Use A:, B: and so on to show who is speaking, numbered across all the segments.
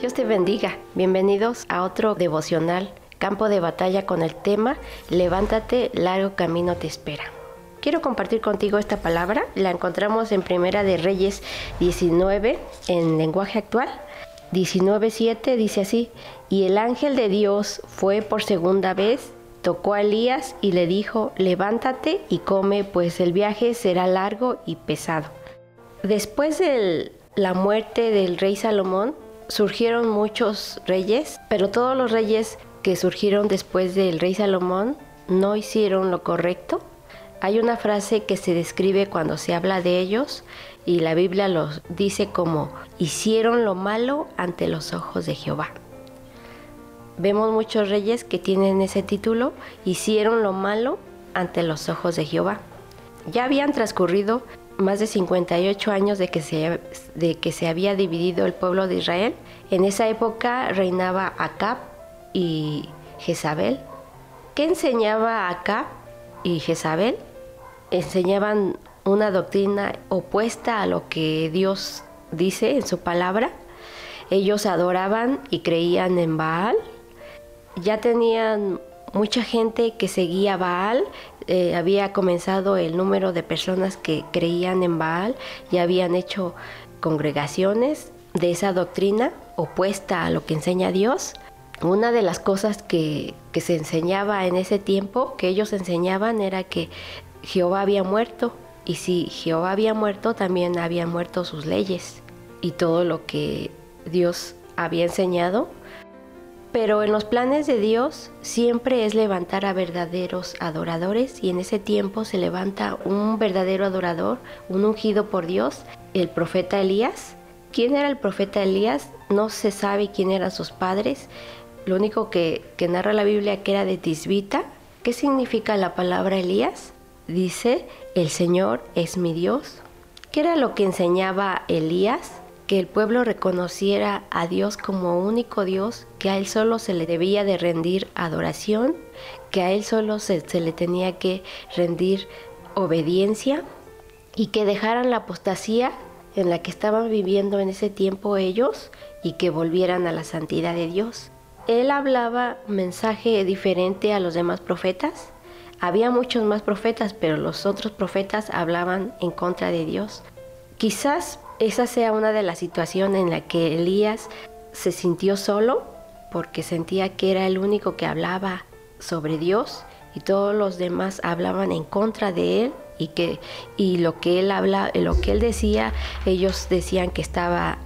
A: Dios te bendiga. Bienvenidos a otro devocional, campo de batalla con el tema Levántate, largo camino te espera. Quiero compartir contigo esta palabra. La encontramos en Primera de Reyes 19 en lenguaje actual. 19.7 dice así, y el ángel de Dios fue por segunda vez, tocó a Elías y le dijo, levántate y come, pues el viaje será largo y pesado. Después de la muerte del rey Salomón, surgieron muchos reyes, pero todos los reyes que surgieron después del rey Salomón no hicieron lo correcto. Hay una frase que se describe cuando se habla de ellos y la Biblia los dice como hicieron lo malo ante los ojos de Jehová. Vemos muchos reyes que tienen ese título, hicieron lo malo ante los ojos de Jehová. Ya habían transcurrido más de 58 años de que, se, de que se había dividido el pueblo de Israel. En esa época reinaba Acab y Jezabel. ¿Qué enseñaba Acab y Jezabel? Enseñaban una doctrina opuesta a lo que Dios dice en su palabra. Ellos adoraban y creían en Baal. Ya tenían mucha gente que seguía Baal, eh, había comenzado el número de personas que creían en Baal y habían hecho congregaciones de esa doctrina opuesta a lo que enseña Dios. Una de las cosas que, que se enseñaba en ese tiempo, que ellos enseñaban, era que Jehová había muerto y si Jehová había muerto, también habían muerto sus leyes y todo lo que Dios había enseñado pero en los planes de Dios siempre es levantar a verdaderos adoradores y en ese tiempo se levanta un verdadero adorador, un ungido por Dios, el profeta Elías. ¿Quién era el profeta Elías? No se sabe quién eran sus padres. Lo único que, que narra la Biblia que era de Tisbita. ¿Qué significa la palabra Elías? Dice, el Señor es mi Dios. ¿Qué era lo que enseñaba Elías? Que el pueblo reconociera a Dios como único Dios, que a Él solo se le debía de rendir adoración, que a Él solo se, le tenía que rendir obediencia y que dejaran la apostasía en la que estaban viviendo en ese tiempo ellos y que volvieran a la santidad de Dios. Él hablaba mensaje diferente a los demás profetas. Había muchos más profetas, pero los otros profetas hablaban en contra de Dios. Quizás esa sea una de las situaciones en la que Elías se sintió solo porque sentía que era el único que hablaba sobre Dios y todos los demás hablaban en contra de él y que y lo que él habla, lo que él decía, ellos decían que estaba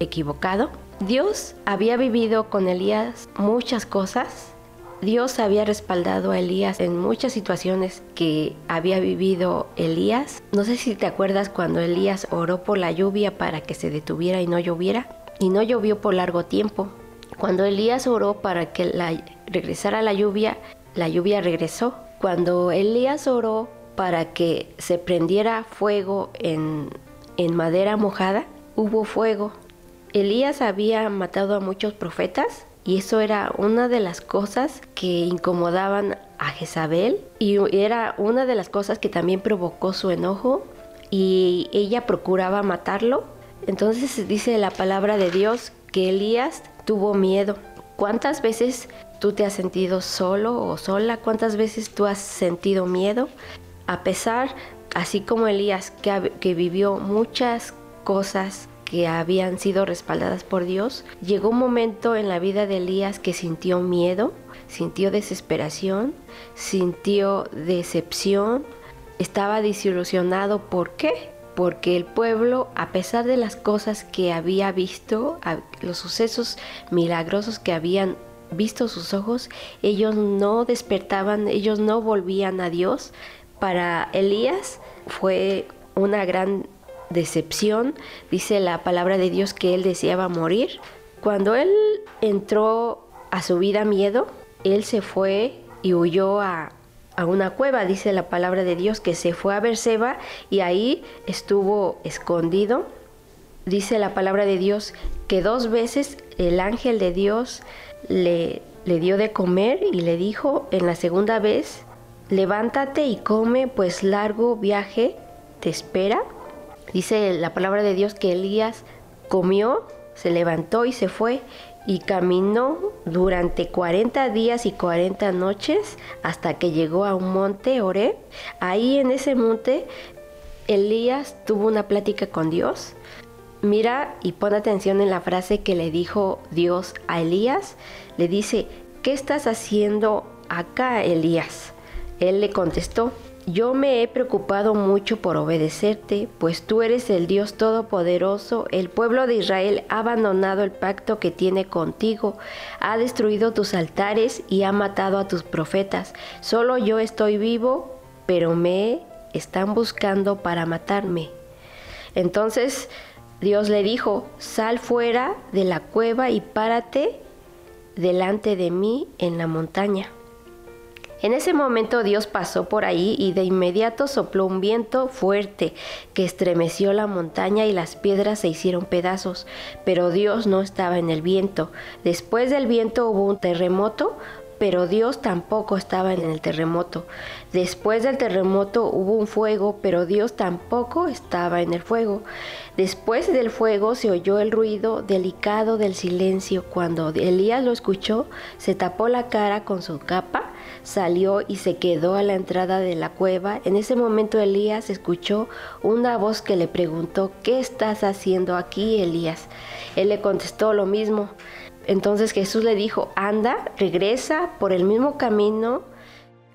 A: equivocado. Dios había vivido con Elías muchas cosas Dios había respaldado a Elías en muchas situaciones que había vivido Elías. No sé si te acuerdas cuando Elías oró por la lluvia para que se detuviera y no lloviera. Y no llovió por largo tiempo. Cuando Elías oró para que regresara la lluvia, la lluvia regresó. Cuando Elías oró para que se prendiera fuego en, en madera mojada, hubo fuego. Elías había matado a muchos profetas y eso era una de las cosas que incomodaban a Jezabel y era una de las cosas que también provocó su enojo y ella procuraba matarlo. Entonces dice la palabra de Dios que Elías tuvo miedo. ¿Cuántas veces tú te has sentido solo o sola? ¿Cuántas veces tú has sentido miedo? A pesar, así como Elías, que, que vivió muchas cosas que habían sido respaldadas por Dios, llegó un momento en la vida de Elías que sintió miedo, sintió desesperación, sintió decepción, estaba desilusionado. ¿Por qué? Porque el pueblo, a pesar de las cosas que había visto, los sucesos milagrosos que habían visto sus ojos, ellos no despertaban, ellos no volvían a Dios. Para Elías fue una gran decepción, dice la palabra de Dios que él deseaba morir. Cuando él entró a su vida miedo, él se fue y huyó a, a una cueva, dice la palabra de Dios, que se fue a Berseba y ahí estuvo escondido. Dice la palabra de Dios que dos veces el ángel de Dios le, le dio de comer y le dijo en la segunda vez, levántate y come, pues largo viaje te espera. Dice la palabra de Dios que Elías comió se levantó y se fue y caminó durante 40 días y 40 noches hasta que llegó a un monte, Oré. Ahí en ese monte Elías tuvo una plática con Dios. Mira y pon atención en la frase que le dijo Dios a Elías. Le dice, ¿qué estás haciendo acá, Elías? Él le contestó, yo me he preocupado mucho por obedecerte, pues tú eres el Dios Todopoderoso. El pueblo de Israel ha abandonado el pacto que tiene contigo, ha destruido tus altares y ha matado a tus profetas. Solo yo estoy vivo, pero me están buscando para matarme. Entonces Dios le dijo, sal fuera de la cueva y párate delante de mí en la montaña. En ese momento Dios pasó por ahí y de inmediato sopló un viento fuerte que estremeció la montaña y las piedras se hicieron pedazos, pero Dios no estaba en el viento. Después del viento hubo un terremoto, pero Dios tampoco estaba en el terremoto. Después del terremoto hubo un fuego, pero Dios tampoco estaba en el fuego. Después del fuego se oyó el ruido delicado del silencio. Cuando Elías lo escuchó, se tapó la cara con su capa, salió y se quedó a la entrada de la cueva. En ese momento Elías escuchó una voz que le preguntó, ¿qué estás haciendo aquí, Elías? Él le contestó lo mismo. Entonces Jesús le dijo, anda, regresa por el mismo camino.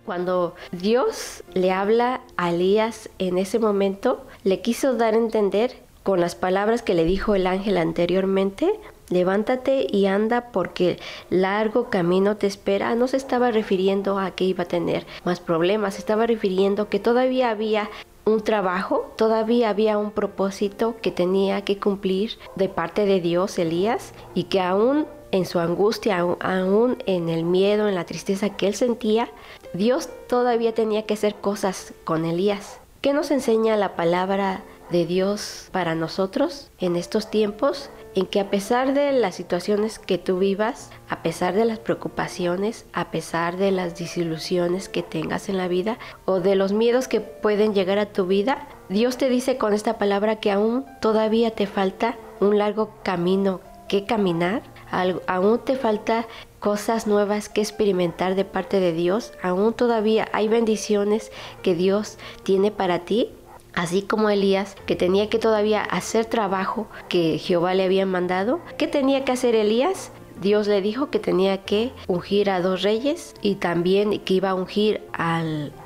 A: Cuando Dios le habla a Elías en ese momento, le quiso dar a entender con las palabras que le dijo el ángel anteriormente, levántate y anda porque largo camino te espera. No se estaba refiriendo a que iba a tener más problemas, se estaba refiriendo que todavía había un trabajo, todavía había un propósito que tenía que cumplir de parte de Dios, Elías, y que aún en su angustia, aún en el miedo, en la tristeza que él sentía, Dios todavía tenía que hacer cosas con Elías. ¿Qué nos enseña la palabra de Dios para nosotros en estos tiempos? En que a pesar de las situaciones que tú vivas, a pesar de las preocupaciones, a pesar de las desilusiones que tengas en la vida o de los miedos que pueden llegar a tu vida, Dios te dice con esta palabra que aún todavía te falta un largo camino que caminar aún te falta cosas nuevas que experimentar de parte de Dios, aún todavía hay bendiciones que Dios tiene para ti. Así como Elías, que tenía que todavía hacer trabajo que Jehová le había mandado. ¿Qué tenía que hacer Elías? Dios le dijo que tenía que ungir a dos reyes y también que iba a ungir a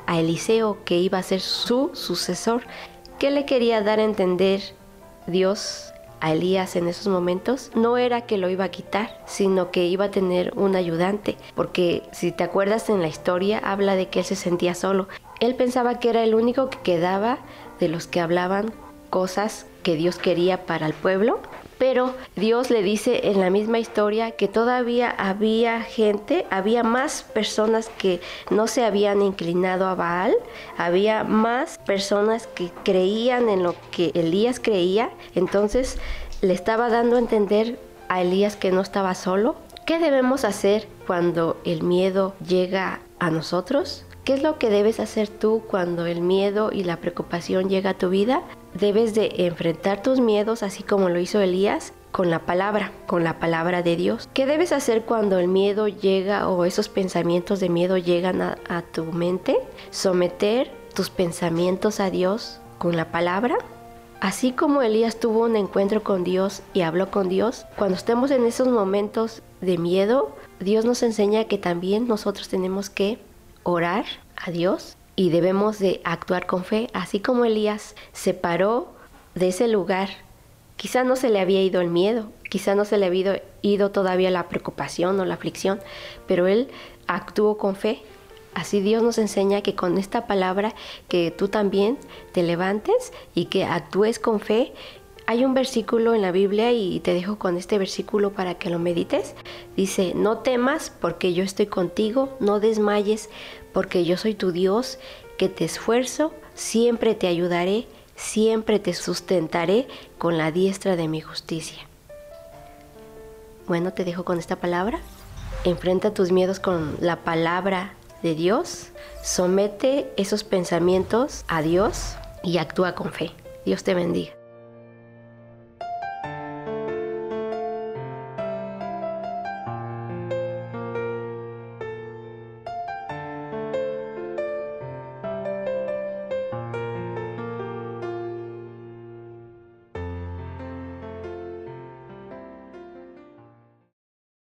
A: Eliseo, que iba a ser su sucesor. ¿Qué le quería dar a entender Dios a Elías en esos momentos no era que lo iba a quitar, sino que iba a tener un ayudante, porque si te acuerdas en la historia habla de que él se sentía solo. Él pensaba que era el único que quedaba de los que hablaban cosas que Dios quería para el pueblo pero Dios le dice en la misma historia que todavía había gente, había más personas que no se habían inclinado a Baal, había más personas que creían en lo que Elías creía, entonces le estaba dando a entender a Elías que no estaba solo. ¿Qué debemos hacer cuando el miedo llega a nosotros? ¿Qué es lo que debes hacer tú cuando el miedo y la preocupación llega a tu vida? Debes de enfrentar tus miedos así como lo hizo Elías con la palabra, con la palabra de Dios. ¿Qué debes hacer cuando el miedo llega o esos pensamientos de miedo llegan a, tu mente? Someter tus pensamientos a Dios con la palabra. Así como Elías tuvo un encuentro con Dios y habló con Dios, cuando estemos en esos momentos de miedo, Dios nos enseña que también nosotros tenemos que orar a Dios y debemos de actuar con fe, así como Elías se paró de ese lugar. Quizá no se le había ido el miedo, quizá no se le había ido todavía la preocupación o la aflicción, pero él actuó con fe. Así Dios nos enseña que con esta palabra que tú también te levantes y que actúes con fe hay un versículo en la Biblia y te dejo con este versículo para que lo medites. Dice, no temas porque yo estoy contigo, no desmayes porque yo soy tu Dios, que te esfuerzo, siempre te ayudaré, siempre te sustentaré con la diestra de mi justicia. Bueno, te dejo con esta palabra. Enfrenta tus miedos con la palabra de Dios. Somete esos pensamientos a Dios y actúa con fe. Dios te bendiga.